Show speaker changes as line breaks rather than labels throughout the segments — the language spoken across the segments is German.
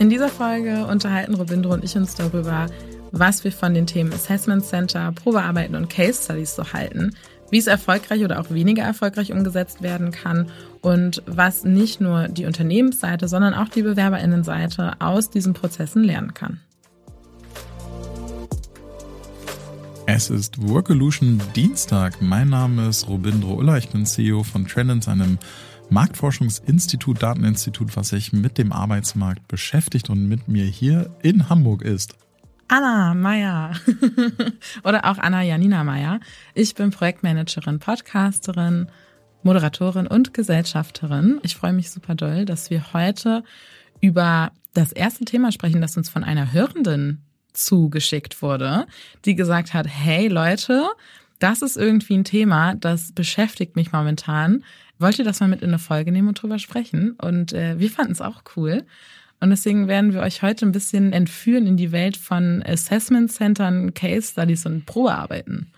In dieser Folge unterhalten Robindro und ich uns darüber, was wir von den Themen Assessment Center, Probearbeiten und Case Studies so halten, wie es erfolgreich oder auch weniger erfolgreich umgesetzt werden kann und was nicht nur die Unternehmensseite, sondern auch die Bewerberinnenseite aus diesen Prozessen lernen kann.
Es ist Workolution Dienstag. Mein Name ist Robindro Uller. Ich bin CEO von Trendens, einem Marktforschungsinstitut, Dateninstitut, was sich mit dem Arbeitsmarkt beschäftigt und mit mir hier in Hamburg ist.
Anna Meyer oder auch Anna Janina Meyer. Ich bin Projektmanagerin, Podcasterin, Moderatorin und Gesellschafterin. Ich freue mich super doll, dass wir heute über das erste Thema sprechen, das uns von einer Hörenden zugeschickt wurde, die gesagt hat, hey Leute, das ist irgendwie ein Thema, das beschäftigt mich momentan wollt ihr das mal mit in eine Folge nehmen und drüber sprechen. Und äh, wir fanden es auch cool. Und deswegen werden wir euch heute ein bisschen entführen in die Welt von Assessment Centern, Case Studies und Probearbeiten.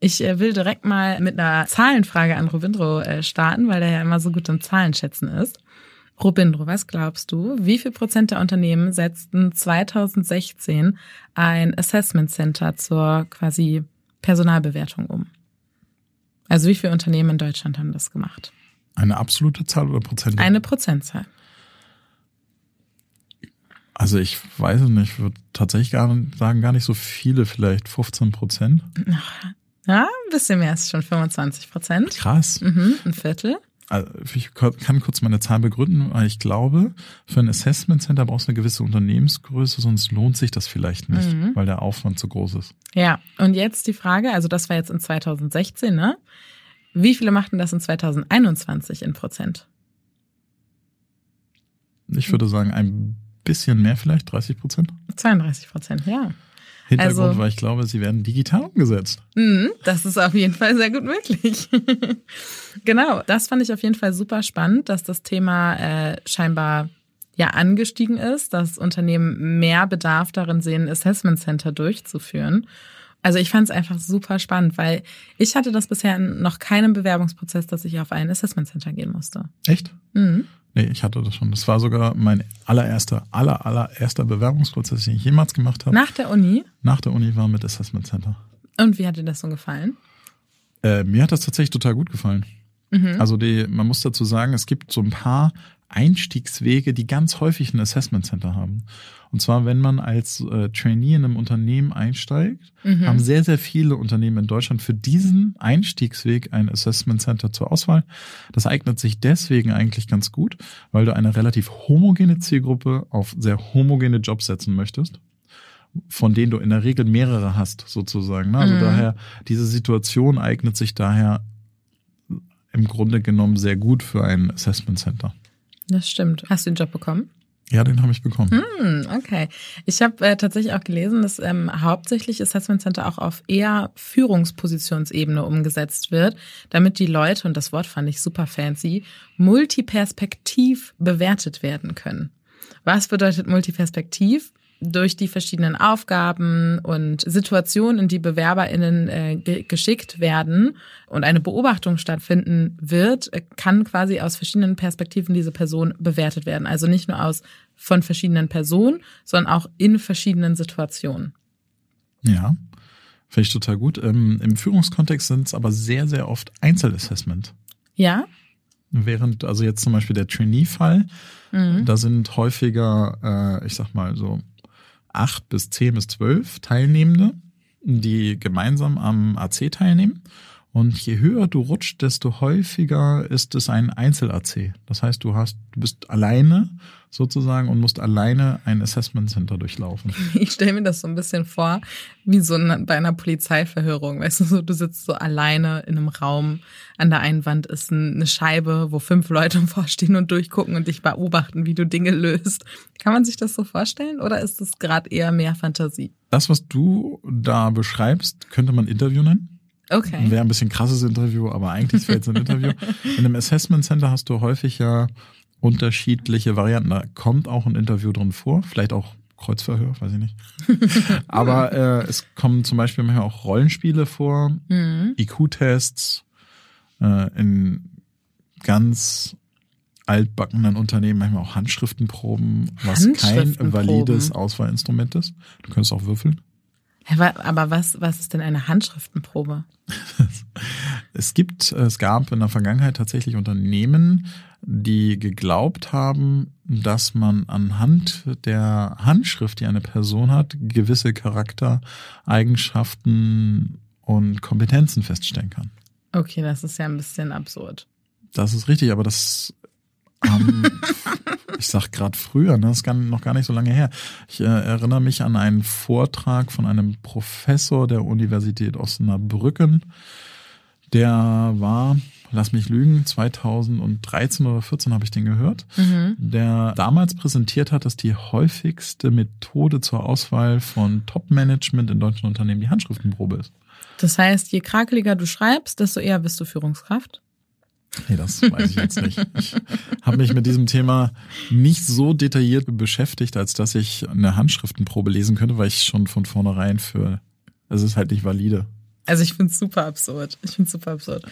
Ich äh, will direkt mal mit einer Zahlenfrage an Robindro äh, starten, weil der ja immer so gut im Zahlenschätzen ist. Robindro, was glaubst du, wie viel Prozent der Unternehmen setzten 2016 ein Assessment Center zur quasi Personalbewertung um? Also wie viele Unternehmen in Deutschland haben das gemacht?
Eine absolute Zahl oder Prozentzahl?
Eine Prozentzahl.
Also ich weiß es nicht, ich würde tatsächlich gar sagen, gar nicht so viele, vielleicht 15 Prozent.
Ja, ein bisschen mehr ist schon 25 Prozent.
Krass.
Mhm, ein Viertel.
Also ich kann kurz meine Zahl begründen, weil ich glaube, für ein Assessment Center brauchst du eine gewisse Unternehmensgröße, sonst lohnt sich das vielleicht nicht, mhm. weil der Aufwand zu groß ist.
Ja, und jetzt die Frage, also das war jetzt in 2016, ne? Wie viele machten das in 2021 in Prozent?
Ich würde sagen, ein bisschen mehr vielleicht, 30 Prozent?
32 Prozent, ja.
Hintergrund also, weil ich glaube, sie werden digital umgesetzt.
Mh, das ist auf jeden Fall sehr gut möglich. genau, das fand ich auf jeden Fall super spannend, dass das Thema äh, scheinbar ja angestiegen ist, dass Unternehmen mehr Bedarf darin sehen, Assessment Center durchzuführen. Also ich fand es einfach super spannend, weil ich hatte das bisher noch keinen Bewerbungsprozess, dass ich auf ein Assessment Center gehen musste.
Echt?
Mhm.
Nee, ich hatte das schon. Das war sogar mein allererster, aller, allererster Bewerbungsprozess, den ich jemals gemacht habe.
Nach der Uni?
Nach der Uni war mit Assessment Center.
Und wie hat dir das so gefallen?
Äh, mir hat das tatsächlich total gut gefallen. Mhm. Also die, man muss dazu sagen, es gibt so ein paar Einstiegswege, die ganz häufig ein Assessment Center haben. Und zwar, wenn man als äh, Trainee in einem Unternehmen einsteigt, mhm. haben sehr, sehr viele Unternehmen in Deutschland für diesen Einstiegsweg ein Assessment Center zur Auswahl. Das eignet sich deswegen eigentlich ganz gut, weil du eine relativ homogene Zielgruppe auf sehr homogene Jobs setzen möchtest von denen du in der Regel mehrere hast, sozusagen. Ne? Also mhm. daher, diese Situation eignet sich daher im Grunde genommen sehr gut für ein Assessment Center.
Das stimmt. Hast du den Job bekommen?
Ja, den habe ich bekommen.
Hm, okay. Ich habe äh, tatsächlich auch gelesen, dass ähm, hauptsächlich Assessment Center auch auf eher Führungspositionsebene umgesetzt wird, damit die Leute, und das Wort fand ich super fancy, multiperspektiv bewertet werden können. Was bedeutet multiperspektiv? Durch die verschiedenen Aufgaben und Situationen, in die BewerberInnen äh, ge geschickt werden und eine Beobachtung stattfinden wird, äh, kann quasi aus verschiedenen Perspektiven diese Person bewertet werden. Also nicht nur aus von verschiedenen Personen, sondern auch in verschiedenen Situationen.
Ja, finde ich total gut. Ähm, Im Führungskontext sind es aber sehr, sehr oft Einzelassessment.
Ja.
Während, also jetzt zum Beispiel der Trainee-Fall, mhm. da sind häufiger, äh, ich sag mal so, acht bis zehn bis zwölf Teilnehmende, die gemeinsam am AC teilnehmen. Und je höher du rutscht, desto häufiger ist es ein Einzel-AC. Das heißt, du hast, du bist alleine sozusagen und musst alleine ein Assessment Center durchlaufen.
Ich stelle mir das so ein bisschen vor, wie so bei einer Polizeiverhörung. Weißt du, so, du sitzt so alleine in einem Raum. An der einen Wand ist eine Scheibe, wo fünf Leute vorstehen und durchgucken und dich beobachten, wie du Dinge löst. Kann man sich das so vorstellen oder ist das gerade eher mehr Fantasie?
Das, was du da beschreibst, könnte man Interview nennen.
Okay.
Wäre ein bisschen krasses Interview, aber eigentlich wäre es ein Interview. In einem Assessment Center hast du häufig ja unterschiedliche Varianten. Da kommt auch ein Interview drin vor, vielleicht auch Kreuzverhör, weiß ich nicht. aber äh, es kommen zum Beispiel manchmal auch Rollenspiele vor, mhm. IQ-Tests äh, in ganz altbackenen Unternehmen manchmal auch Handschriftenproben, was
Handschriftenproben.
kein valides Auswahlinstrument ist. Du könntest auch würfeln.
Aber was, was ist denn eine Handschriftenprobe?
es gibt, es gab in der Vergangenheit tatsächlich Unternehmen, die geglaubt haben, dass man anhand der Handschrift, die eine Person hat, gewisse Charaktereigenschaften und Kompetenzen feststellen kann.
Okay, das ist ja ein bisschen absurd.
Das ist richtig, aber das haben ich sag gerade früher, ne, das ist noch gar nicht so lange her. Ich äh, erinnere mich an einen Vortrag von einem Professor der Universität Osnabrücken. Der war, lass mich lügen, 2013 oder 14 habe ich den gehört, mhm. der damals präsentiert hat, dass die häufigste Methode zur Auswahl von Top-Management in deutschen Unternehmen die Handschriftenprobe ist.
Das heißt, je krakeliger du schreibst, desto eher bist du Führungskraft?
Nee, das weiß ich jetzt nicht. Ich habe mich mit diesem Thema nicht so detailliert beschäftigt, als dass ich eine Handschriftenprobe lesen könnte, weil ich schon von vornherein für, es ist halt nicht valide.
Also ich finde es super absurd. Ich finde es super absurd.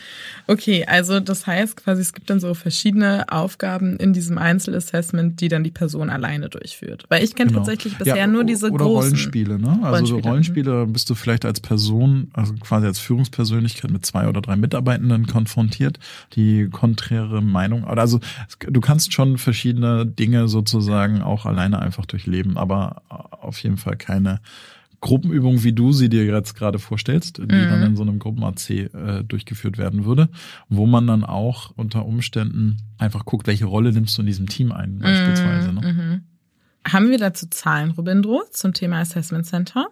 Okay, also das heißt quasi, es gibt dann so verschiedene Aufgaben in diesem Einzelassessment, die dann die Person alleine durchführt. Weil ich kenne genau. tatsächlich bisher ja, nur diese
oder
großen
Rollenspiele, ne? Also Rollenspiele. so Rollenspiele bist du vielleicht als Person, also quasi als Führungspersönlichkeit mit zwei oder drei Mitarbeitenden konfrontiert, die konträre Meinung. Also du kannst schon verschiedene Dinge sozusagen auch alleine einfach durchleben, aber auf jeden Fall keine Gruppenübung, wie du sie dir jetzt gerade vorstellst, die mhm. dann in so einem Gruppen-AC äh, durchgeführt werden würde, wo man dann auch unter Umständen einfach guckt, welche Rolle nimmst du in diesem Team ein, beispielsweise. Ne? Mhm.
Haben wir dazu Zahlen, Robindro, zum Thema Assessment Center?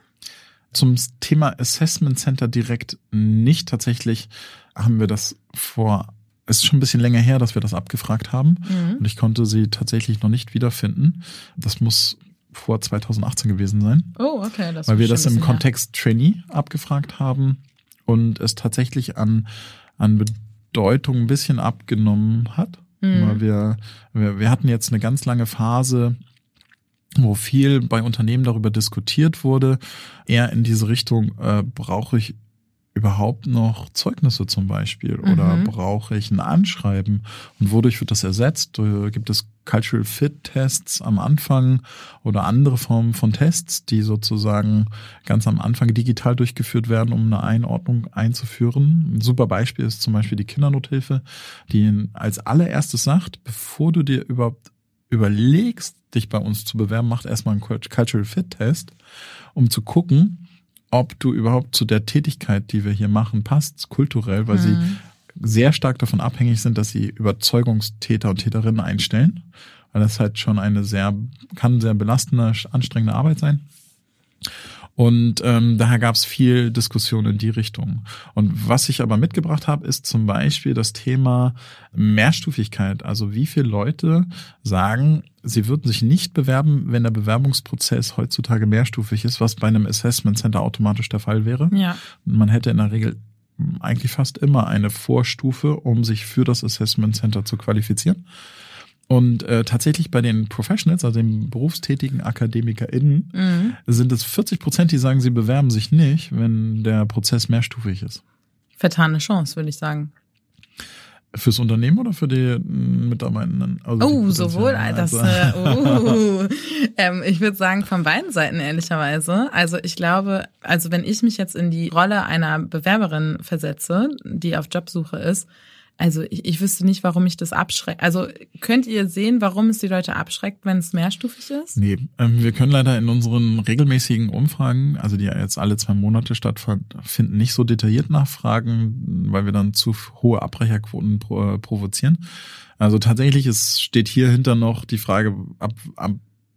Zum Thema Assessment Center direkt nicht. Tatsächlich haben wir das vor es ist schon ein bisschen länger her, dass wir das abgefragt haben mhm. und ich konnte sie tatsächlich noch nicht wiederfinden. Das muss vor 2018 gewesen sein.
Oh, okay. Das
weil wir das im Kontext Trainee abgefragt haben und es tatsächlich an, an Bedeutung ein bisschen abgenommen hat. Mhm. Weil wir, wir, wir hatten jetzt eine ganz lange Phase, wo viel bei Unternehmen darüber diskutiert wurde, eher in diese Richtung, äh, brauche ich überhaupt noch Zeugnisse zum Beispiel oder mhm. brauche ich ein Anschreiben und wodurch wird das ersetzt? Äh, gibt es Cultural Fit Tests am Anfang oder andere Formen von Tests, die sozusagen ganz am Anfang digital durchgeführt werden, um eine Einordnung einzuführen? Ein super Beispiel ist zum Beispiel die Kindernothilfe, die als allererstes sagt, bevor du dir überhaupt überlegst, dich bei uns zu bewerben, macht erstmal einen Cultural Fit Test, um zu gucken, ob du überhaupt zu der Tätigkeit, die wir hier machen, passt, kulturell, weil mhm. sie sehr stark davon abhängig sind, dass sie Überzeugungstäter und Täterinnen einstellen. Weil das halt schon eine sehr, kann sehr belastende, anstrengende Arbeit sein. Und ähm, daher gab es viel Diskussion in die Richtung. Und was ich aber mitgebracht habe, ist zum Beispiel das Thema Mehrstufigkeit. Also wie viele Leute sagen, sie würden sich nicht bewerben, wenn der Bewerbungsprozess heutzutage mehrstufig ist, was bei einem Assessment Center automatisch der Fall wäre.
Ja.
Man hätte in der Regel eigentlich fast immer eine Vorstufe, um sich für das Assessment Center zu qualifizieren. Und äh, tatsächlich bei den Professionals, also den berufstätigen AkademikerInnen,
Mhm.
sind es 40 Prozent, die sagen, sie bewerben sich nicht, wenn der Prozess mehrstufig ist.
Vertane Chance, würde ich sagen.
Fürs Unternehmen oder für die mm, Mitarbeitenden? Also die
Oh,
Potenzialen?
sowohl das.
Also-
Äh, uh, ähm, ich würde sagen von beiden Seiten ehrlicherweise. Also ich glaube, also wenn ich mich jetzt in die Rolle einer Bewerberin versetze, die auf Jobsuche ist, also ich, ich wüsste nicht, warum mich das abschreckt. Also könnt ihr sehen, warum es die Leute abschreckt, wenn es mehrstufig ist?
Nee, ähm, wir können leider in unseren regelmäßigen Umfragen, also die jetzt alle zwei Monate stattfinden, nicht so detailliert nachfragen, weil wir dann zu hohe Abbrecherquoten pro, äh, provozieren. Also tatsächlich es steht hier hinter noch die Frage, ab, ab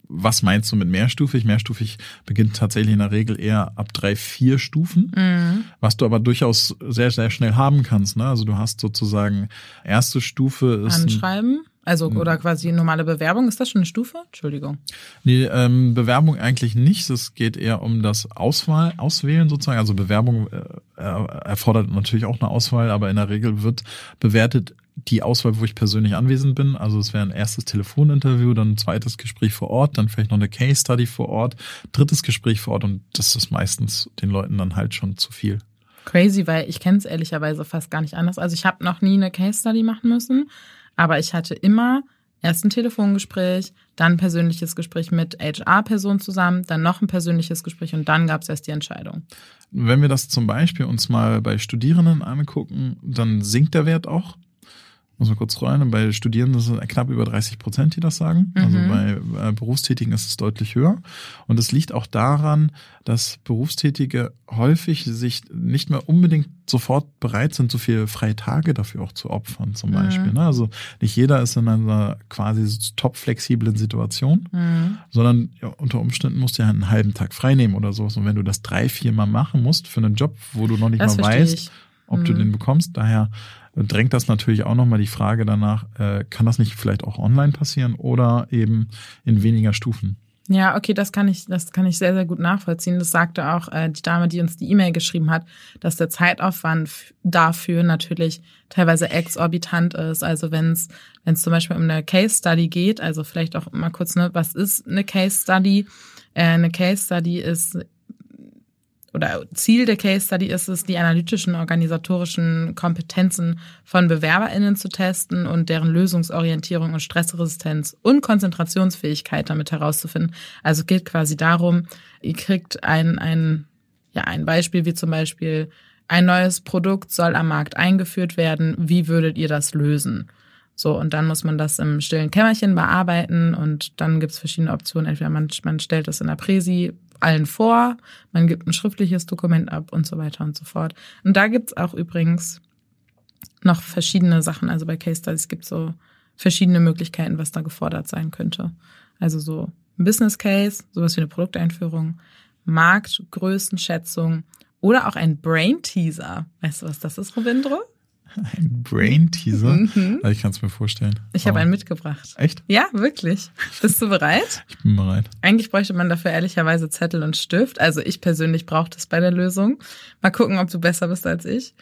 was meinst du mit mehrstufig? Mehrstufig beginnt tatsächlich in der Regel eher ab drei, vier Stufen,
Mhm.
was du aber durchaus sehr, sehr schnell haben kannst. Ne? Also du hast sozusagen erste Stufe ist
Anschreiben? Also, oder quasi normale Bewerbung, ist das schon eine Stufe? Entschuldigung.
Nee, ähm, Bewerbung eigentlich nicht. Es geht eher um das Auswahl, Auswählen sozusagen. Also Bewerbung äh, erfordert natürlich auch eine Auswahl, aber in der Regel wird bewertet die Auswahl, wo ich persönlich anwesend bin. Also es wäre ein erstes Telefoninterview, dann ein zweites Gespräch vor Ort, dann vielleicht noch eine Case Study vor Ort, drittes Gespräch vor Ort und das ist meistens den Leuten dann halt schon zu viel.
Crazy, weil ich kenne es ehrlicherweise fast gar nicht anders. Also ich habe noch nie eine Case Study machen müssen, aber ich hatte immer erst ein Telefongespräch, dann ein persönliches Gespräch mit HR-Personen zusammen, dann noch ein persönliches Gespräch und dann gab es erst die Entscheidung.
Wenn wir das zum Beispiel uns mal bei Studierenden angucken, dann sinkt der Wert auch. Muss man kurz rein. Bei Studierenden sind es knapp über 30 Prozent, die das sagen. Also
Mhm.
bei äh, Berufstätigen ist es deutlich höher. Und es liegt auch daran, dass Berufstätige häufig sich nicht mehr unbedingt sofort bereit sind, so viele freie Tage dafür auch zu opfern, zum
Mhm.
Beispiel. Ne? Also nicht jeder ist in einer quasi top flexiblen Situation
Mhm.
sondern ja, unter Umständen musst du ja einen halben Tag frei nehmen oder sowas. Und wenn du das drei, vier Mal machen musst für einen Job, wo du noch nicht
Das
mal weißt,
ich.
ob du
Mhm.
den bekommst, daher drängt das natürlich auch nochmal die Frage danach, äh, kann das nicht vielleicht auch online passieren oder eben in weniger Stufen?
Ja, okay, das kann ich, das kann ich sehr, sehr gut nachvollziehen. Das sagte auch äh, die Dame, die uns die E-Mail geschrieben hat, dass der Zeitaufwand dafür natürlich teilweise exorbitant ist. Also wenn es wenn es zum Beispiel um eine Case Study geht, also vielleicht auch mal kurz, ne, was ist eine Case Study? Äh, eine Case Study ist oder Ziel der Case Study ist es, die analytischen, organisatorischen Kompetenzen von BewerberInnen zu testen und deren Lösungsorientierung und Stressresistenz und Konzentrationsfähigkeit damit herauszufinden. Also geht quasi darum, ihr kriegt ein, ein, ja, ein Beispiel wie zum Beispiel ein neues Produkt soll am Markt eingeführt werden. Wie würdet ihr das lösen? So, und dann muss man das im stillen Kämmerchen bearbeiten und dann gibt's verschiedene Optionen. Entweder man, man stellt das in der Präsi allen vor, man gibt ein schriftliches Dokument ab und so weiter und so fort. Und da gibt's auch übrigens noch verschiedene Sachen. Also bei Case Studies gibt's so verschiedene Möglichkeiten, was da gefordert sein könnte. Also so ein Business Case, sowas wie eine Produkteinführung, Marktgrößenschätzung oder auch ein Brain Teaser. Weißt du, was das ist, Robindro?
Ein Brain-Teaser?
Mhm.
Also ich kann es mir vorstellen.
Ich habe einen mitgebracht.
Echt?
Ja, wirklich. Bist du bereit?
Ich bin bereit.
Eigentlich bräuchte man dafür ehrlicherweise Zettel und Stift. Also ich persönlich brauche das bei der Lösung. Mal gucken, ob du besser bist als ich.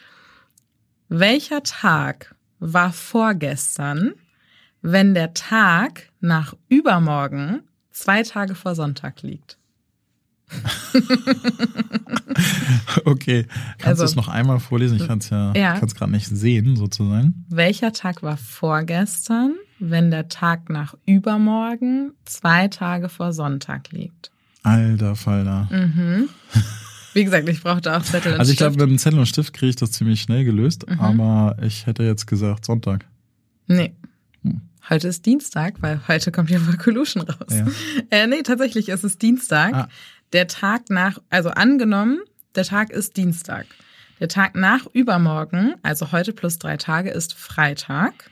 Welcher Tag war vorgestern, wenn der Tag nach übermorgen zwei Tage vor Sonntag liegt?
Okay. Kannst
Also-
du es noch einmal vorlesen? Ich kann es ja,
Ja.
gerade nicht sehen, sozusagen.
Welcher Tag war vorgestern, wenn der Tag nach übermorgen zwei Tage vor Sonntag liegt?
Alter Falter.
Mhm. Wie gesagt, ich brauchte auch Zettel und
Also ich glaube,
Stift.
mit einem Zettel und Stift kriege ich das ziemlich schnell gelöst,
Mhm.
aber ich hätte jetzt gesagt Sonntag.
Nee.
Hm.
Heute ist Dienstag, weil heute kommt ja Collusion raus.
Ja.
Äh, nee, tatsächlich ist es Dienstag.
Ah.
Der Tag nach, also angenommen, der Tag ist Dienstag. Der Tag nach übermorgen, also heute plus drei Tage, ist Freitag.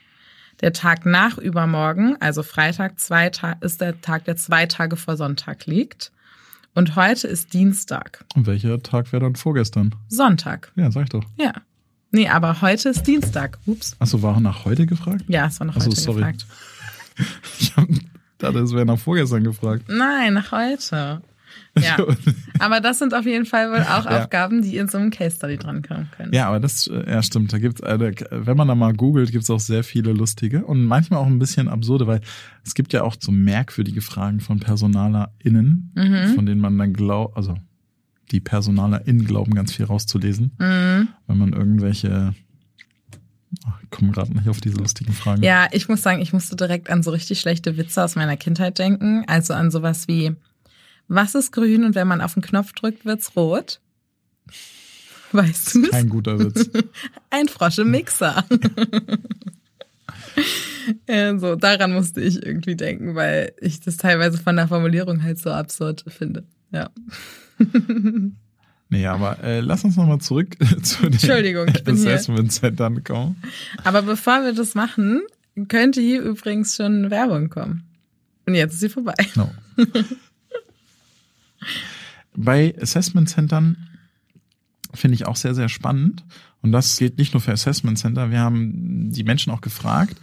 Der Tag nach übermorgen, also Freitag, zwei Ta ist der Tag, der zwei Tage vor Sonntag liegt. Und heute ist Dienstag.
Und welcher Tag wäre dann vorgestern?
Sonntag.
Ja, sag ich doch.
Ja. Nee, aber heute ist Dienstag. Ups.
Achso, war nach heute gefragt?
Ja, es war noch
Ach so,
heute
sorry.
gefragt.
Ich dachte, es wäre nach vorgestern gefragt.
Nein, nach heute. Ja. aber das sind auf jeden Fall wohl auch ja. Aufgaben, die in so einem Case Study drankommen können.
Ja, aber das, äh, ja, stimmt. Da gibt's, äh, wenn man da mal googelt, gibt's auch sehr viele lustige und manchmal auch ein bisschen absurde, weil es gibt ja auch so merkwürdige Fragen von PersonalerInnen, mhm. von denen man dann glaubt, also die PersonalerInnen glauben, ganz viel rauszulesen, mhm. wenn man irgendwelche ich komme gerade nicht auf diese lustigen Fragen.
Ja, ich muss sagen, ich musste direkt an so richtig schlechte Witze aus meiner Kindheit denken. Also an sowas wie, was ist grün und wenn man auf den Knopf drückt, wird's rot? Weißt du
Kein guter Witz.
Ein Frosch im Mixer. so, daran musste ich irgendwie denken, weil ich das teilweise von der Formulierung halt so absurd finde. Ja.
Nee, aber äh, lass uns nochmal zurück zu den
Entschuldigung, ich bin
Assessment Centern kommen.
Aber bevor wir das machen, könnte hier übrigens schon Werbung kommen. Und jetzt ist sie vorbei. No.
Bei Assessment Centern finde ich auch sehr, sehr spannend. Und das gilt nicht nur für Assessment Center. Wir haben die Menschen auch gefragt,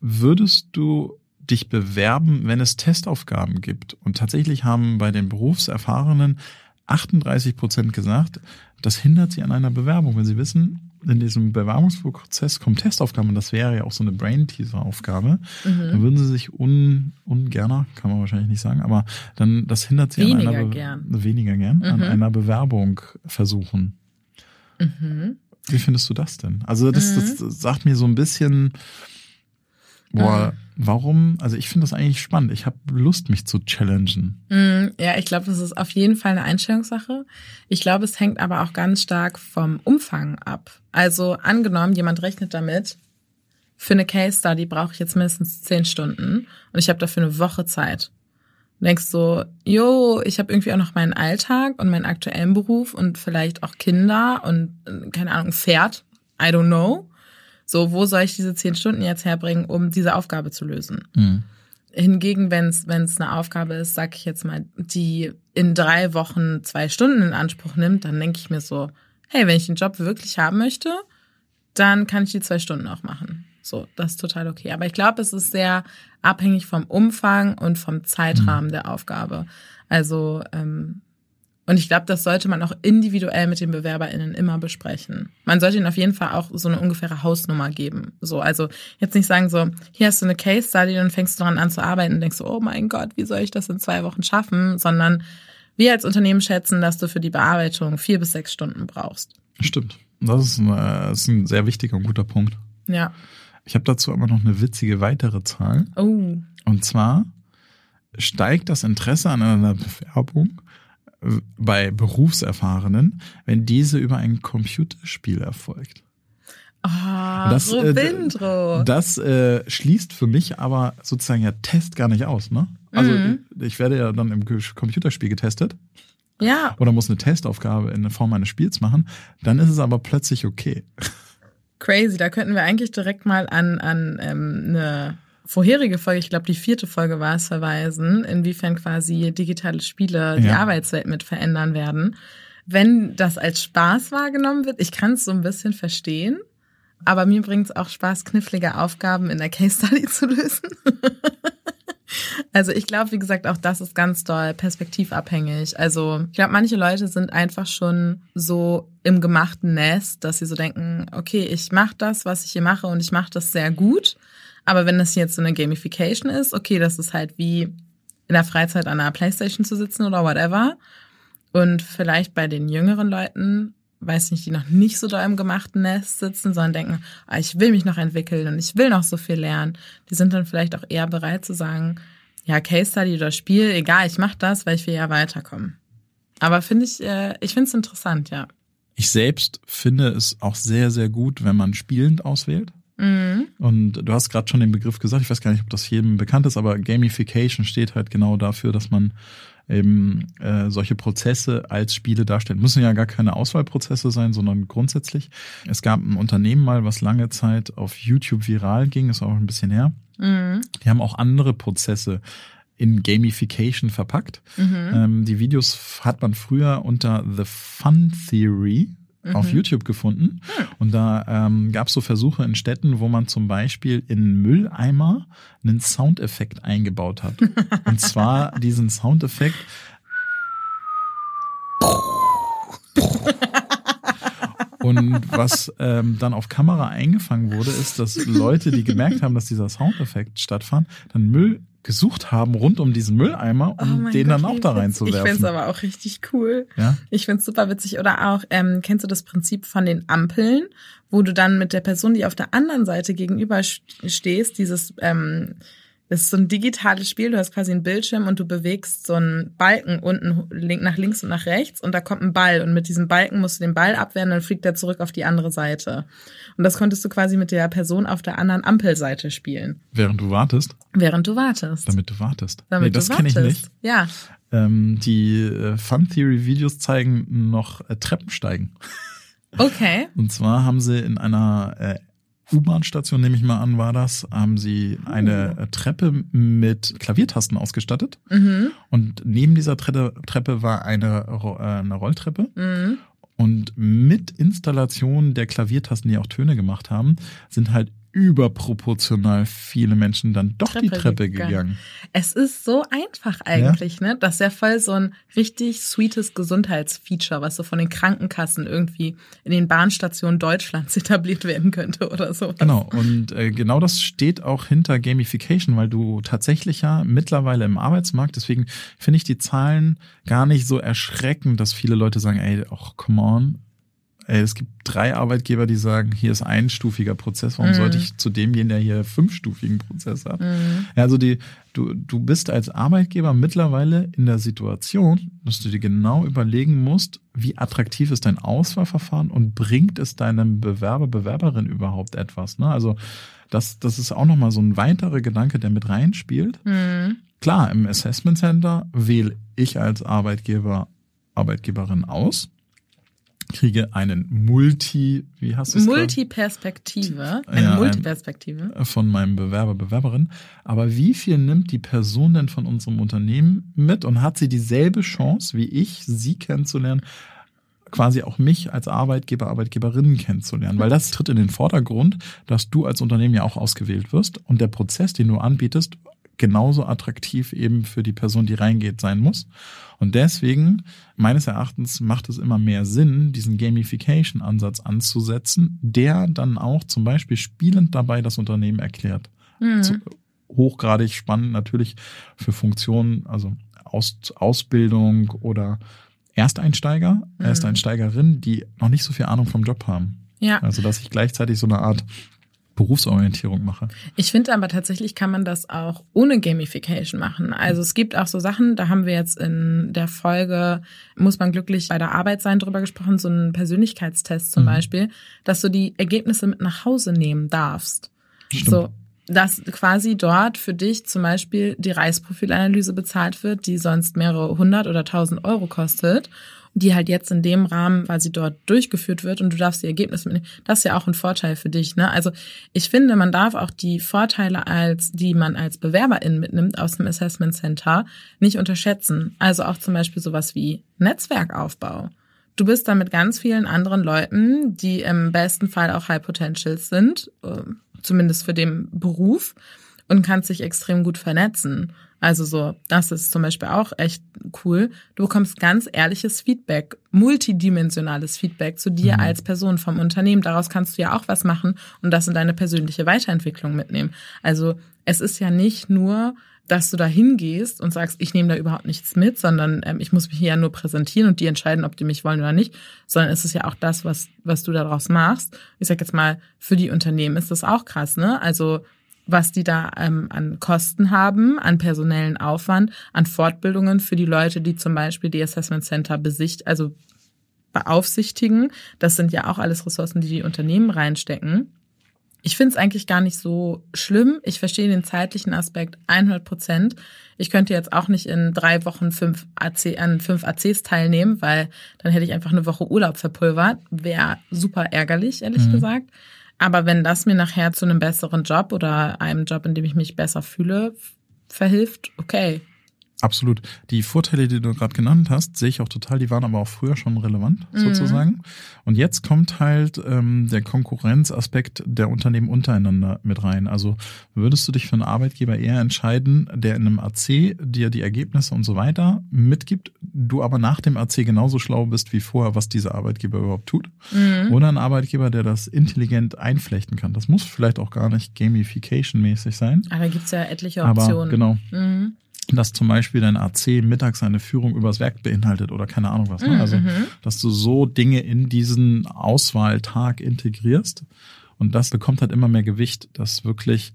würdest du dich bewerben, wenn es Testaufgaben gibt? Und tatsächlich haben bei den Berufserfahrenen 38 Prozent gesagt, das hindert sie an einer Bewerbung, wenn sie wissen, in diesem Bewerbungsprozess kommen Testaufgaben und das wäre ja auch so eine Brain-Teaser-Aufgabe. Mhm. Dann würden sie sich un, ungerner, kann man wahrscheinlich nicht sagen, aber dann das hindert sie
weniger
an einer
gern.
weniger gern mhm. an einer Bewerbung versuchen. Mhm. Wie findest du das denn? Also das, das, das sagt mir so ein bisschen, boah, mhm Warum? Also ich finde das eigentlich spannend. Ich habe Lust, mich zu challengen.
Mm, ja, ich glaube, das ist auf jeden Fall eine Einstellungssache. Ich glaube, es hängt aber auch ganz stark vom Umfang ab. Also angenommen, jemand rechnet damit, für eine Case Study brauche ich jetzt mindestens zehn Stunden und ich habe dafür eine Woche Zeit. Du denkst so, jo, ich habe irgendwie auch noch meinen Alltag und meinen aktuellen Beruf und vielleicht auch Kinder und äh, keine Ahnung, Pferd. I don't know. So, wo soll ich diese zehn Stunden jetzt herbringen, um diese Aufgabe zu lösen? Mhm. Hingegen, wenn es eine Aufgabe ist, sag ich jetzt mal, die in drei Wochen zwei Stunden in Anspruch nimmt, dann denke ich mir so, hey, wenn ich den Job wirklich haben möchte, dann kann ich die zwei Stunden auch machen. So, das ist total okay. Aber ich glaube, es ist sehr abhängig vom Umfang und vom Zeitrahmen mhm. der Aufgabe. Also ähm, und ich glaube, das sollte man auch individuell mit den BewerberInnen immer besprechen. Man sollte ihnen auf jeden Fall auch so eine ungefähre Hausnummer geben. So, also jetzt nicht sagen so, hier hast du eine Case Study und fängst du daran an zu arbeiten und denkst so, oh mein Gott, wie soll ich das in zwei Wochen schaffen? Sondern wir als Unternehmen schätzen, dass du für die Bearbeitung vier bis sechs Stunden brauchst.
Stimmt. Das ist, ein, das ist ein sehr wichtiger und guter Punkt.
Ja.
Ich habe dazu aber noch eine witzige weitere Zahl.
Oh.
Und zwar steigt das Interesse an einer Bewerbung bei Berufserfahrenen, wenn diese über ein Computerspiel erfolgt.
Oh, das, Robindro.
Äh, das äh, schließt für mich aber sozusagen ja Test gar nicht aus, ne? Also mhm. ich, ich werde ja dann im Computerspiel getestet.
Ja.
Oder muss eine Testaufgabe in der Form eines Spiels machen. Dann ist es aber plötzlich okay.
Crazy, da könnten wir eigentlich direkt mal an, an ähm, eine vorherige Folge, ich glaube die vierte Folge war es, verweisen, inwiefern quasi digitale Spiele die ja. Arbeitswelt mit verändern werden. Wenn das als Spaß wahrgenommen wird, ich kann es so ein bisschen verstehen, aber mir bringt es auch Spaß, knifflige Aufgaben in der Case Study zu lösen. also ich glaube, wie gesagt, auch das ist ganz doll perspektivabhängig. Also ich glaube, manche Leute sind einfach schon so im gemachten Nest, dass sie so denken, okay, ich mache das, was ich hier mache und ich mache das sehr gut. Aber wenn das jetzt so eine Gamification ist, okay, das ist halt wie in der Freizeit an einer Playstation zu sitzen oder whatever. Und vielleicht bei den jüngeren Leuten, weiß nicht, die noch nicht so da im gemachten Nest sitzen, sondern denken, ah, ich will mich noch entwickeln und ich will noch so viel lernen. Die sind dann vielleicht auch eher bereit zu sagen, ja, Case Study oder Spiel, egal, ich mache das, weil ich will ja weiterkommen. Aber finde ich, äh, ich finde es interessant, ja.
Ich selbst finde es auch sehr, sehr gut, wenn man spielend auswählt. Mhm. Und du hast gerade schon den Begriff gesagt, ich weiß gar nicht, ob das jedem bekannt ist, aber Gamification steht halt genau dafür, dass man eben äh, solche Prozesse als Spiele darstellt. Müssen ja gar keine Auswahlprozesse sein, sondern grundsätzlich. Es gab ein Unternehmen mal, was lange Zeit auf YouTube viral ging, ist auch ein bisschen her. Mhm. Die haben auch andere Prozesse in Gamification verpackt. Mhm. Ähm, die Videos hat man früher unter The Fun Theory mhm. auf YouTube gefunden. Hm. Und da ähm, gab es so Versuche in Städten, wo man zum Beispiel in Mülleimer einen Soundeffekt eingebaut hat. Und zwar diesen Soundeffekt. Und was ähm, dann auf Kamera eingefangen wurde, ist, dass Leute, die gemerkt haben, dass dieser Soundeffekt stattfand, dann Müll gesucht haben rund um diesen Mülleimer, um oh den Gott, dann auch da reinzuwerfen.
Ich finde es aber auch richtig cool.
Ja?
Ich finde es super witzig. Oder auch, ähm, kennst du das Prinzip von den Ampeln, wo du dann mit der Person, die auf der anderen Seite gegenüber stehst, dieses ähm, das ist so ein digitales Spiel, du hast quasi einen Bildschirm und du bewegst so einen Balken unten nach links und nach rechts und da kommt ein Ball und mit diesem Balken musst du den Ball abwehren, dann fliegt er zurück auf die andere Seite. Und das konntest du quasi mit der Person auf der anderen Ampelseite spielen.
Während du wartest?
Während du wartest.
Damit du wartest.
Damit nee, das kenne ich nicht.
Ja. Ähm, die äh, Fun Theory Videos zeigen noch äh, Treppensteigen.
Okay.
Und zwar haben sie in einer äh, U-Bahn-Station, nehme ich mal an, war das, haben sie eine oh. Treppe mit Klaviertasten ausgestattet. Mhm. Und neben dieser Treppe, Treppe war eine, äh, eine Rolltreppe. Mhm. Und mit Installation der Klaviertasten, die auch Töne gemacht haben, sind halt überproportional viele Menschen dann doch Treppe die Treppe gegangen. gegangen.
Es ist so einfach eigentlich, ja? ne? Das ist ja voll so ein richtig sweetes Gesundheitsfeature, was so von den Krankenkassen irgendwie in den Bahnstationen Deutschlands etabliert werden könnte oder so.
Genau, und äh, genau das steht auch hinter Gamification, weil du tatsächlich ja mittlerweile im Arbeitsmarkt, deswegen finde ich die Zahlen gar nicht so erschreckend, dass viele Leute sagen, ey, ach, come on, Ey, es gibt drei Arbeitgeber, die sagen, hier ist einstufiger Prozess. Warum mhm. sollte ich zu dem gehen, der hier fünfstufigen Prozess hat? Mhm. Also die, du, du bist als Arbeitgeber mittlerweile in der Situation, dass du dir genau überlegen musst, wie attraktiv ist dein Auswahlverfahren und bringt es deinem Bewerber, Bewerberin überhaupt etwas? Ne? Also das, das ist auch nochmal so ein weiterer Gedanke, der mit reinspielt. Mhm. Klar, im Assessment Center wähle ich als Arbeitgeber, Arbeitgeberin aus kriege einen Multi, wie hast du es
Multiperspektive, eine ja, Multiperspektive
von meinem Bewerber, Bewerberin. Aber wie viel nimmt die Person denn von unserem Unternehmen mit und hat sie dieselbe Chance wie ich, sie kennenzulernen? quasi auch mich als Arbeitgeber, Arbeitgeberinnen kennenzulernen, weil das tritt in den Vordergrund, dass du als Unternehmen ja auch ausgewählt wirst und der Prozess, den du anbietest, genauso attraktiv eben für die Person, die reingeht, sein muss. Und deswegen, meines Erachtens, macht es immer mehr Sinn, diesen Gamification-Ansatz anzusetzen, der dann auch zum Beispiel spielend dabei das Unternehmen erklärt. Mhm. Zu, hochgradig spannend natürlich für Funktionen, also Aus, Ausbildung oder Ersteinsteiger, mhm. Ersteinsteigerinnen, die noch nicht so viel Ahnung vom Job haben.
Ja.
Also, dass ich gleichzeitig so eine Art Berufsorientierung mache.
Ich finde aber tatsächlich kann man das auch ohne Gamification machen. Also es gibt auch so Sachen, da haben wir jetzt in der Folge, muss man glücklich bei der Arbeit sein, drüber gesprochen, so einen Persönlichkeitstest zum mhm. Beispiel, dass du die Ergebnisse mit nach Hause nehmen darfst. Stimmt. So, dass quasi dort für dich zum Beispiel die Reisprofilanalyse bezahlt wird, die sonst mehrere hundert oder tausend Euro kostet die halt jetzt in dem Rahmen quasi dort durchgeführt wird und du darfst die Ergebnisse mitnehmen. Das ist ja auch ein Vorteil für dich. Ne? Also ich finde, man darf auch die Vorteile, als die man als Bewerberin mitnimmt aus dem Assessment Center, nicht unterschätzen. Also auch zum Beispiel sowas wie Netzwerkaufbau. Du bist da mit ganz vielen anderen Leuten, die im besten Fall auch High Potentials sind, äh, zumindest für den Beruf, und kannst dich extrem gut vernetzen. Also so, das ist zum Beispiel auch echt cool. Du bekommst ganz ehrliches Feedback, multidimensionales Feedback zu dir mhm. als Person vom Unternehmen. Daraus kannst du ja auch was machen und das in deine persönliche Weiterentwicklung mitnehmen. Also es ist ja nicht nur, dass du da hingehst und sagst, ich nehme da überhaupt nichts mit, sondern ähm, ich muss mich hier ja nur präsentieren und die entscheiden, ob die mich wollen oder nicht, sondern es ist ja auch das, was, was du daraus machst. Ich sag jetzt mal, für die Unternehmen ist das auch krass, ne? Also was die da ähm, an Kosten haben, an personellen Aufwand, an Fortbildungen für die Leute, die zum Beispiel die Assessment Center besicht, also beaufsichtigen. Das sind ja auch alles Ressourcen, die die Unternehmen reinstecken. Ich finde es eigentlich gar nicht so schlimm. Ich verstehe den zeitlichen Aspekt 100 Prozent. Ich könnte jetzt auch nicht in drei Wochen fünf AC, an fünf ACs teilnehmen, weil dann hätte ich einfach eine Woche Urlaub verpulvert. Wäre super ärgerlich, ehrlich mhm. gesagt. Aber wenn das mir nachher zu einem besseren Job oder einem Job, in dem ich mich besser fühle, verhilft, okay.
Absolut. Die Vorteile, die du gerade genannt hast, sehe ich auch total. Die waren aber auch früher schon relevant, mhm. sozusagen. Und jetzt kommt halt ähm, der Konkurrenzaspekt der Unternehmen untereinander mit rein. Also würdest du dich für einen Arbeitgeber eher entscheiden, der in einem AC dir die Ergebnisse und so weiter mitgibt, du aber nach dem AC genauso schlau bist wie vorher, was dieser Arbeitgeber überhaupt tut? Mhm. Oder ein Arbeitgeber, der das intelligent einflechten kann? Das muss vielleicht auch gar nicht gamification-mäßig sein.
Aber da gibt's ja etliche Optionen.
Aber genau. Mhm dass zum Beispiel dein AC mittags eine Führung übers Werk beinhaltet oder keine Ahnung was. Ne? Mhm, also, mhm. dass du so Dinge in diesen Auswahltag integrierst. Und das bekommt halt immer mehr Gewicht, dass wirklich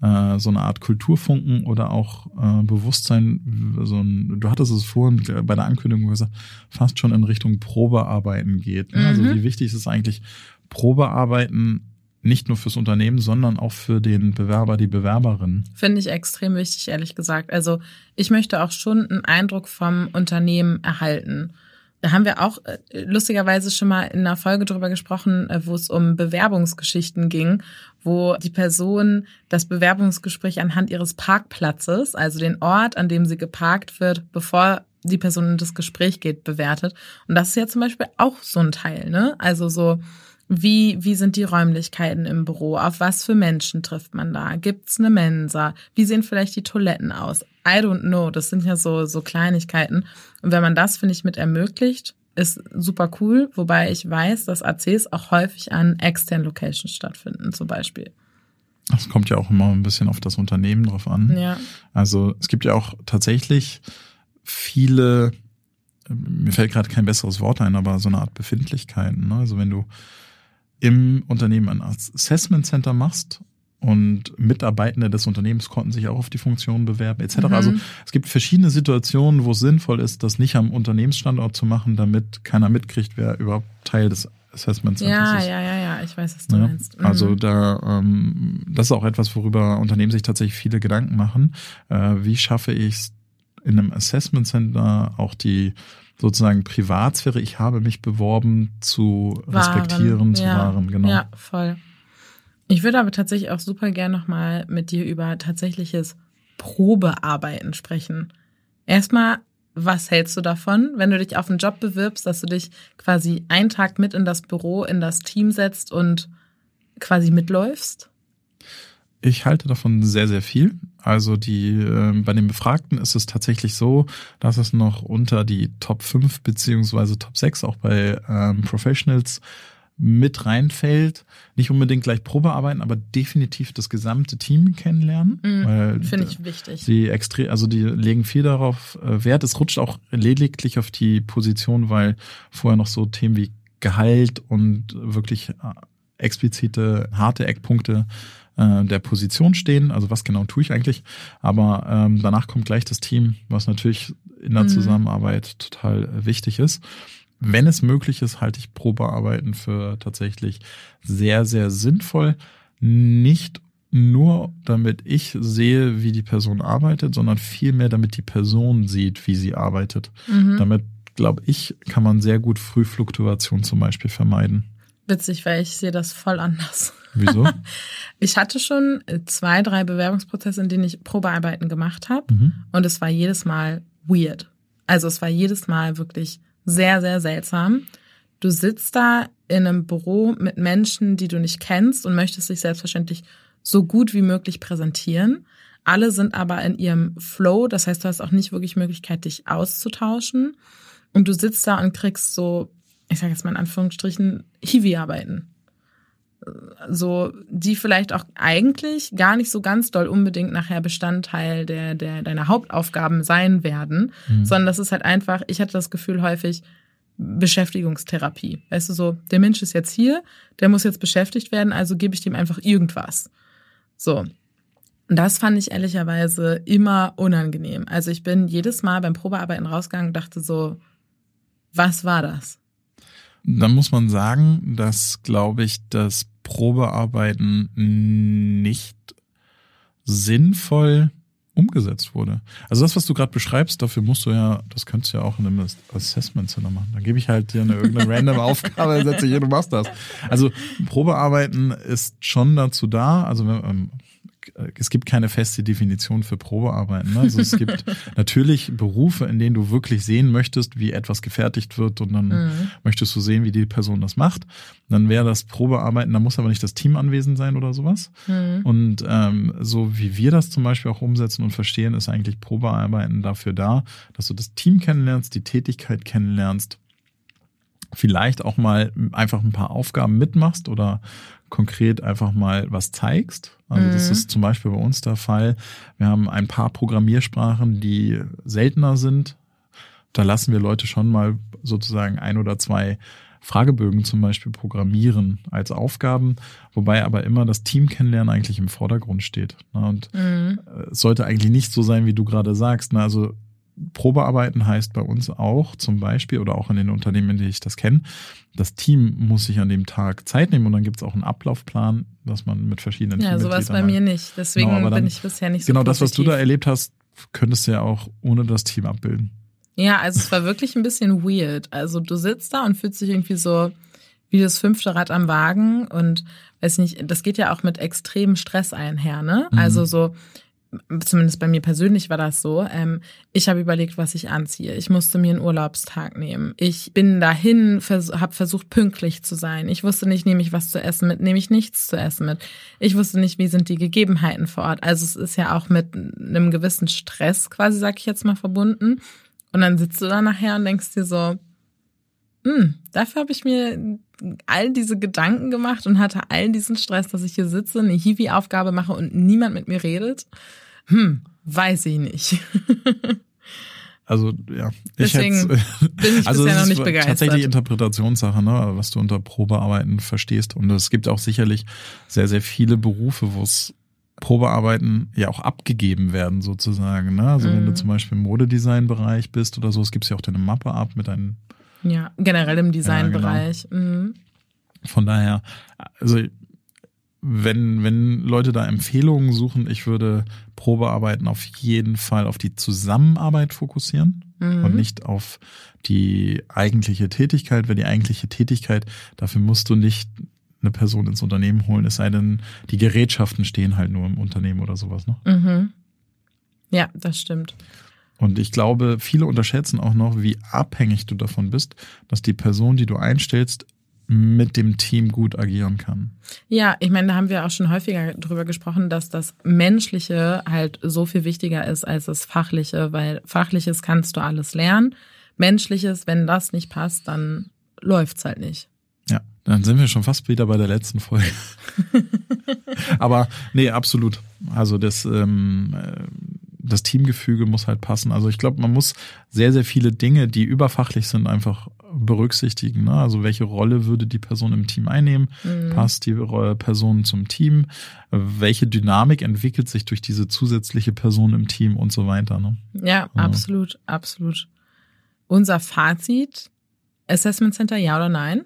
äh, so eine Art Kulturfunken oder auch äh, Bewusstsein, so ein, du hattest es vorhin bei der Ankündigung gesagt, fast schon in Richtung Probearbeiten geht. Ne? Also mhm. Also wie wichtig ist es eigentlich, Probearbeiten nicht nur fürs Unternehmen, sondern auch für den Bewerber, die Bewerberin.
Finde ich extrem wichtig, ehrlich gesagt. Also ich möchte auch schon einen Eindruck vom Unternehmen erhalten. Da haben wir auch äh, lustigerweise schon mal in einer Folge drüber gesprochen, äh, wo es um Bewerbungsgeschichten ging, wo die Person das Bewerbungsgespräch anhand ihres Parkplatzes, also den Ort, an dem sie geparkt wird, bevor die Person in das Gespräch geht, bewertet. Und das ist ja zum Beispiel auch so ein Teil, ne? Also so, wie, wie sind die Räumlichkeiten im Büro? Auf was für Menschen trifft man da? Gibt's eine Mensa? Wie sehen vielleicht die Toiletten aus? I don't know. Das sind ja so, so Kleinigkeiten. Und wenn man das, finde ich, mit ermöglicht, ist super cool. Wobei ich weiß, dass ACs auch häufig an externen Locations stattfinden, zum Beispiel.
Das kommt ja auch immer ein bisschen auf das Unternehmen drauf an.
Ja.
Also es gibt ja auch tatsächlich viele, mir fällt gerade kein besseres Wort ein, aber so eine Art Befindlichkeiten. Ne? Also wenn du im Unternehmen ein Assessment Center machst und Mitarbeitende des Unternehmens konnten sich auch auf die Funktion bewerben etc. Mhm. Also es gibt verschiedene Situationen, wo es sinnvoll ist, das nicht am Unternehmensstandort zu machen, damit keiner mitkriegt, wer überhaupt Teil des Assessment Centers
ja,
ist.
Ja, ja, ja, ich weiß, was du ja, meinst.
Mhm. Also da, ähm, das ist auch etwas, worüber Unternehmen sich tatsächlich viele Gedanken machen. Äh, wie schaffe ich es in einem Assessment Center auch die sozusagen Privatsphäre, ich habe mich beworben, zu respektieren, wahren. zu ja. wahren, genau.
Ja, voll. Ich würde aber tatsächlich auch super gern nochmal mit dir über tatsächliches Probearbeiten sprechen. Erstmal, was hältst du davon, wenn du dich auf einen Job bewirbst, dass du dich quasi einen Tag mit in das Büro, in das Team setzt und quasi mitläufst?
Ich halte davon sehr, sehr viel. Also die äh, bei den Befragten ist es tatsächlich so, dass es noch unter die Top 5 beziehungsweise Top 6 auch bei ähm, Professionals mit reinfällt. Nicht unbedingt gleich Probearbeiten, aber definitiv das gesamte Team kennenlernen.
Mhm, Finde ich wichtig.
Die extrem, also die legen viel darauf äh, Wert. Es rutscht auch lediglich auf die Position, weil vorher noch so Themen wie Gehalt und wirklich äh, explizite harte Eckpunkte äh, der Position stehen. Also was genau tue ich eigentlich? Aber ähm, danach kommt gleich das Team, was natürlich in der mhm. Zusammenarbeit total wichtig ist. Wenn es möglich ist, halte ich Probearbeiten für tatsächlich sehr, sehr sinnvoll. Nicht nur damit ich sehe, wie die Person arbeitet, sondern vielmehr damit die Person sieht, wie sie arbeitet. Mhm. Damit, glaube ich, kann man sehr gut Frühfluktuation zum Beispiel vermeiden.
Witzig, weil ich sehe das voll anders.
Wieso?
Ich hatte schon zwei, drei Bewerbungsprozesse, in denen ich Probearbeiten gemacht habe. Mhm. Und es war jedes Mal weird. Also es war jedes Mal wirklich sehr, sehr seltsam. Du sitzt da in einem Büro mit Menschen, die du nicht kennst und möchtest dich selbstverständlich so gut wie möglich präsentieren. Alle sind aber in ihrem Flow. Das heißt, du hast auch nicht wirklich Möglichkeit, dich auszutauschen. Und du sitzt da und kriegst so ich sage jetzt mal in Anführungsstrichen, Hiwi-Arbeiten. So, die vielleicht auch eigentlich gar nicht so ganz doll unbedingt nachher Bestandteil der, der, deiner Hauptaufgaben sein werden, mhm. sondern das ist halt einfach, ich hatte das Gefühl häufig, Beschäftigungstherapie. Weißt du, so, der Mensch ist jetzt hier, der muss jetzt beschäftigt werden, also gebe ich dem einfach irgendwas. So. Und das fand ich ehrlicherweise immer unangenehm. Also ich bin jedes Mal beim Probearbeiten rausgegangen und dachte so, was war das?
Dann muss man sagen, dass, glaube ich, das Probearbeiten nicht sinnvoll umgesetzt wurde. Also das, was du gerade beschreibst, dafür musst du ja, das könntest du ja auch in einem Assessment Center machen. Da gebe ich halt dir eine irgendeine random Aufgabe, setze ich hier, du machst das. Also Probearbeiten ist schon dazu da, also ähm, es gibt keine feste Definition für Probearbeiten. Ne? Also es gibt natürlich Berufe, in denen du wirklich sehen möchtest, wie etwas gefertigt wird und dann mhm. möchtest du sehen, wie die Person das macht. Dann wäre das Probearbeiten, da muss aber nicht das Team anwesend sein oder sowas. Mhm. Und ähm, so wie wir das zum Beispiel auch umsetzen und verstehen, ist eigentlich Probearbeiten dafür da, dass du das Team kennenlernst, die Tätigkeit kennenlernst vielleicht auch mal einfach ein paar Aufgaben mitmachst oder konkret einfach mal was zeigst. Also mhm. das ist zum Beispiel bei uns der Fall. Wir haben ein paar Programmiersprachen, die seltener sind. Da lassen wir Leute schon mal sozusagen ein oder zwei Fragebögen zum Beispiel programmieren als Aufgaben, wobei aber immer das Team kennenlernen eigentlich im Vordergrund steht. Und mhm. es sollte eigentlich nicht so sein, wie du gerade sagst. Also Probearbeiten heißt bei uns auch zum Beispiel oder auch in den Unternehmen, in denen ich das kenne, das Team muss sich an dem Tag Zeit nehmen und dann gibt es auch einen Ablaufplan, dass man mit verschiedenen
Ja, sowas bei mir nicht. Deswegen genau, dann, bin ich bisher nicht
so Genau positiv. das, was du da erlebt hast, könntest du ja auch ohne das Team abbilden.
Ja, also es war wirklich ein bisschen weird. Also du sitzt da und fühlst dich irgendwie so wie das fünfte Rad am Wagen und weiß nicht, das geht ja auch mit extremem Stress einher, ne? Mhm. Also so zumindest bei mir persönlich war das so, ähm, ich habe überlegt, was ich anziehe. Ich musste mir einen Urlaubstag nehmen. Ich bin dahin, vers habe versucht, pünktlich zu sein. Ich wusste nicht, nehme ich was zu essen mit, nehme ich nichts zu essen mit. Ich wusste nicht, wie sind die Gegebenheiten vor Ort. Also es ist ja auch mit einem gewissen Stress quasi, sag ich jetzt mal, verbunden. Und dann sitzt du da nachher und denkst dir so, hm, dafür habe ich mir all diese Gedanken gemacht und hatte all diesen Stress, dass ich hier sitze, eine Hiwi-Aufgabe mache und niemand mit mir redet. Hm, weiß ich nicht.
Also ja,
ich Deswegen bin ich also bisher noch nicht begeistert.
Tatsächlich Interpretationssache, ne, was du unter Probearbeiten verstehst. Und es gibt auch sicherlich sehr, sehr viele Berufe, wo es Probearbeiten ja auch abgegeben werden sozusagen. Ne? Also mhm. wenn du mhm. zum Beispiel im Modedesign-Bereich bist oder so, es gibt ja auch deine Mappe ab mit deinen
ja, generell im Designbereich. Ja, genau. mhm.
Von daher, also wenn, wenn Leute da Empfehlungen suchen, ich würde Probearbeiten auf jeden Fall auf die Zusammenarbeit fokussieren mhm. und nicht auf die eigentliche Tätigkeit, weil die eigentliche Tätigkeit, dafür musst du nicht eine Person ins Unternehmen holen, es sei denn, die Gerätschaften stehen halt nur im Unternehmen oder sowas. Ne?
Mhm. Ja, das stimmt.
Und ich glaube, viele unterschätzen auch noch, wie abhängig du davon bist, dass die Person, die du einstellst, mit dem Team gut agieren kann.
Ja, ich meine, da haben wir auch schon häufiger drüber gesprochen, dass das Menschliche halt so viel wichtiger ist als das Fachliche, weil Fachliches kannst du alles lernen. Menschliches, wenn das nicht passt, dann läuft's halt nicht.
Ja, dann sind wir schon fast wieder bei der letzten Folge. Aber nee, absolut. Also das ähm, das Teamgefüge muss halt passen. Also ich glaube, man muss sehr, sehr viele Dinge, die überfachlich sind, einfach berücksichtigen. Ne? Also welche Rolle würde die Person im Team einnehmen? Mhm. Passt die Person zum Team? Welche Dynamik entwickelt sich durch diese zusätzliche Person im Team und so weiter? Ne?
Ja, ja, absolut, absolut. Unser Fazit, Assessment Center, ja oder nein?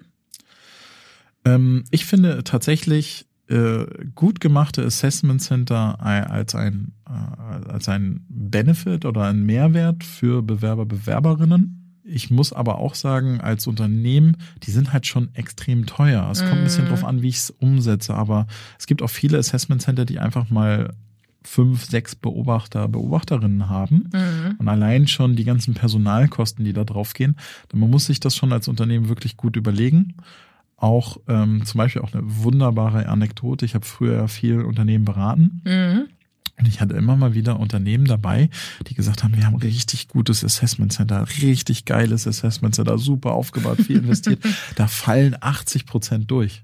Ähm, ich finde tatsächlich, äh, gut gemachte Assessment Center als ein, äh, als ein Benefit oder ein Mehrwert für Bewerber, Bewerberinnen. Ich muss aber auch sagen, als Unternehmen, die sind halt schon extrem teuer. Es kommt ein bisschen mhm. drauf an, wie ich es umsetze, aber es gibt auch viele Assessment Center, die einfach mal fünf, sechs Beobachter, Beobachterinnen haben mhm. und allein schon die ganzen Personalkosten, die da drauf gehen, man muss sich das schon als Unternehmen wirklich gut überlegen auch ähm, zum Beispiel auch eine wunderbare Anekdote. Ich habe früher viel Unternehmen beraten. Mhm. Und ich hatte immer mal wieder Unternehmen dabei, die gesagt haben, wir haben richtig gutes Assessment Center, richtig geiles Assessment Center, super aufgebaut, viel investiert. da fallen 80 Prozent durch.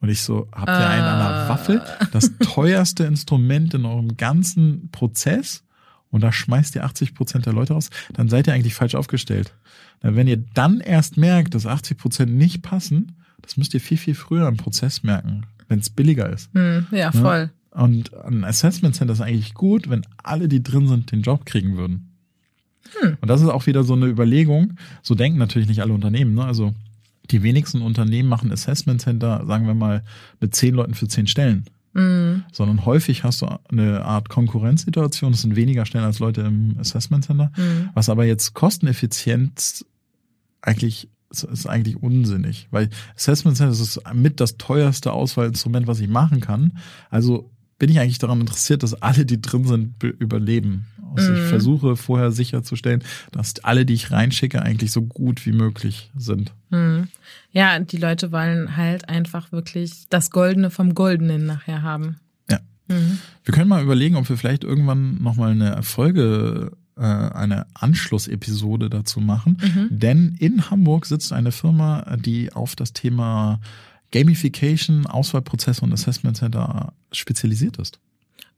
Und ich so, habt ihr einen an der ah. Waffel? Das teuerste Instrument in eurem ganzen Prozess? Und da schmeißt ihr 80 Prozent der Leute raus, dann seid ihr eigentlich falsch aufgestellt. Wenn ihr dann erst merkt, dass 80 Prozent nicht passen, das müsst ihr viel, viel früher im Prozess merken, wenn es billiger ist.
Hm, ja, voll.
Ja? Und ein Assessment Center ist eigentlich gut, wenn alle, die drin sind, den Job kriegen würden. Hm. Und das ist auch wieder so eine Überlegung. So denken natürlich nicht alle Unternehmen. Ne? Also die wenigsten Unternehmen machen Assessment Center, sagen wir mal, mit zehn Leuten für zehn Stellen. Mhm. Sondern häufig hast du eine Art Konkurrenzsituation. Es sind weniger Stellen als Leute im Assessment Center. Mhm. Was aber jetzt kosteneffizient eigentlich das ist eigentlich unsinnig, weil Assessment Center ist mit das teuerste Auswahlinstrument, was ich machen kann. Also bin ich eigentlich daran interessiert, dass alle, die drin sind, überleben. Also mhm. ich versuche vorher sicherzustellen, dass alle, die ich reinschicke, eigentlich so gut wie möglich sind.
Mhm. Ja, die Leute wollen halt einfach wirklich das Goldene vom Goldenen nachher haben.
Ja. Mhm. Wir können mal überlegen, ob wir vielleicht irgendwann nochmal eine Folge äh, eine Anschlussepisode dazu machen. Mhm. Denn in Hamburg sitzt eine Firma, die auf das Thema Gamification, Auswahlprozesse und Assessment Center spezialisiert ist.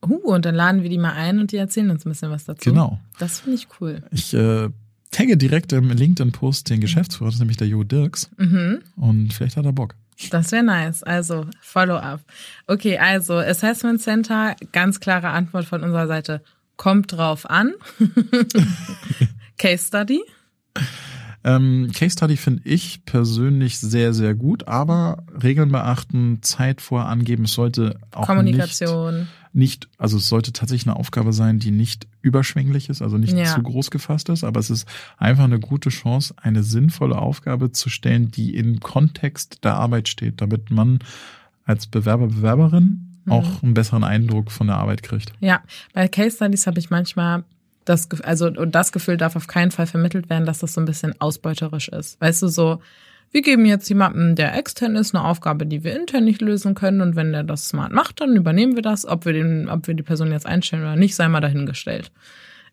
Uh, und dann laden wir die mal ein und die erzählen uns ein bisschen was dazu.
Genau.
Das finde ich cool.
Ich äh, tagge direkt im LinkedIn-Post den Geschäftsführer, das ist nämlich der Jo Dirks. Mhm. Und vielleicht hat er Bock.
Das wäre nice. Also Follow-up. Okay, also Assessment Center, ganz klare Antwort von unserer Seite. Kommt drauf an. Case Study.
Ähm, Case Study finde ich persönlich sehr, sehr gut, aber Regeln beachten, Zeit vorher angeben, es sollte auch Kommunikation. Nicht, nicht, also es sollte tatsächlich eine Aufgabe sein, die nicht überschwänglich ist, also nicht ja. zu groß gefasst ist, aber es ist einfach eine gute Chance, eine sinnvolle Aufgabe zu stellen, die im Kontext der Arbeit steht, damit man als Bewerber, Bewerberin. Auch einen besseren Eindruck von der Arbeit kriegt.
Ja, bei Case Studies habe ich manchmal das, also, und das Gefühl darf auf keinen Fall vermittelt werden, dass das so ein bisschen ausbeuterisch ist. Weißt du, so, wir geben jetzt jemandem, der extern ist, eine Aufgabe, die wir intern nicht lösen können. Und wenn der das smart macht, dann übernehmen wir das. Ob wir den, ob wir die Person jetzt einstellen oder nicht, sei mal dahingestellt.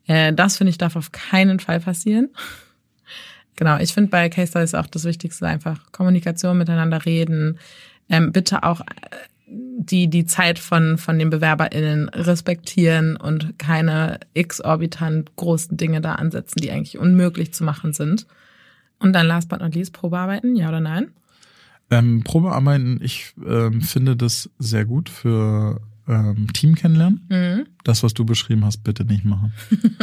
Äh, das finde ich darf auf keinen Fall passieren. genau, ich finde bei Case Studies auch das Wichtigste einfach Kommunikation miteinander reden. Ähm, bitte auch äh, die die Zeit von von den BewerberInnen respektieren und keine exorbitant großen Dinge da ansetzen, die eigentlich unmöglich zu machen sind. Und dann last but not least Probearbeiten, ja oder nein?
Ähm, Probearbeiten, ich ähm, finde das sehr gut für ähm, Team kennenlernen. Mhm. Das, was du beschrieben hast, bitte nicht machen.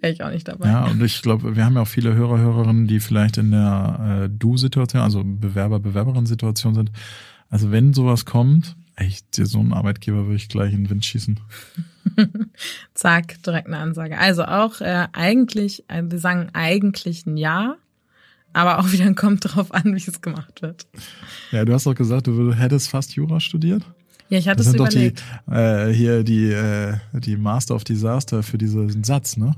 Wäre ich auch nicht dabei.
Ja, und ich glaube, wir haben ja auch viele Hörer, Hörerinnen, die vielleicht in der äh, Du-Situation, also Bewerber, Bewerberin-Situation sind. Also wenn sowas kommt, echt, so einen Arbeitgeber würde ich gleich in den Wind schießen.
Zack, direkt eine Ansage. Also auch äh, eigentlich, äh, wir sagen eigentlich ein Ja, aber auch wieder kommt drauf an, wie es gemacht wird.
Ja, du hast doch gesagt, du hättest fast Jura studiert.
Ja, ich hatte das es sind überlegt.
doch die, äh, hier die, äh, die Master of Disaster für diesen Satz, ne?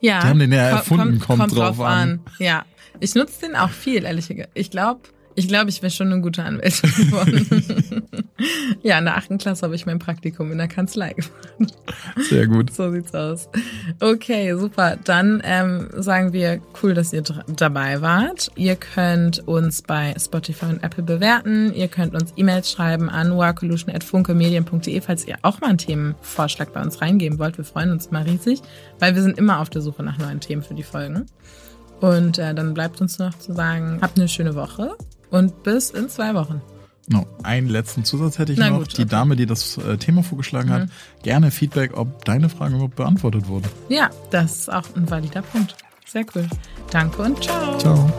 Ja.
Die haben den ja erfunden, kommt, kommt, kommt drauf, drauf an. an.
Ja, ich nutze den auch viel, ehrlich gesagt. Ich glaube, ich glaube, ich wäre schon eine gute Anwältin geworden. ja, in der achten Klasse habe ich mein Praktikum in der Kanzlei gemacht.
Sehr gut.
So sieht's aus. Okay, super. Dann ähm, sagen wir, cool, dass ihr dabei wart. Ihr könnt uns bei Spotify und Apple bewerten. Ihr könnt uns E-Mails schreiben an workolution.funkemedien.de, falls ihr auch mal einen Themenvorschlag bei uns reingeben wollt. Wir freuen uns mal riesig, weil wir sind immer auf der Suche nach neuen Themen für die Folgen. Und äh, dann bleibt uns noch zu sagen, habt eine schöne Woche und bis in zwei Wochen.
No, einen letzten Zusatz hätte ich Na noch. Gut, die okay. Dame, die das äh, Thema vorgeschlagen mhm. hat, gerne Feedback, ob deine Fragen überhaupt beantwortet wurden.
Ja, das ist auch ein valider Punkt. Sehr cool. Danke und ciao.
Ciao.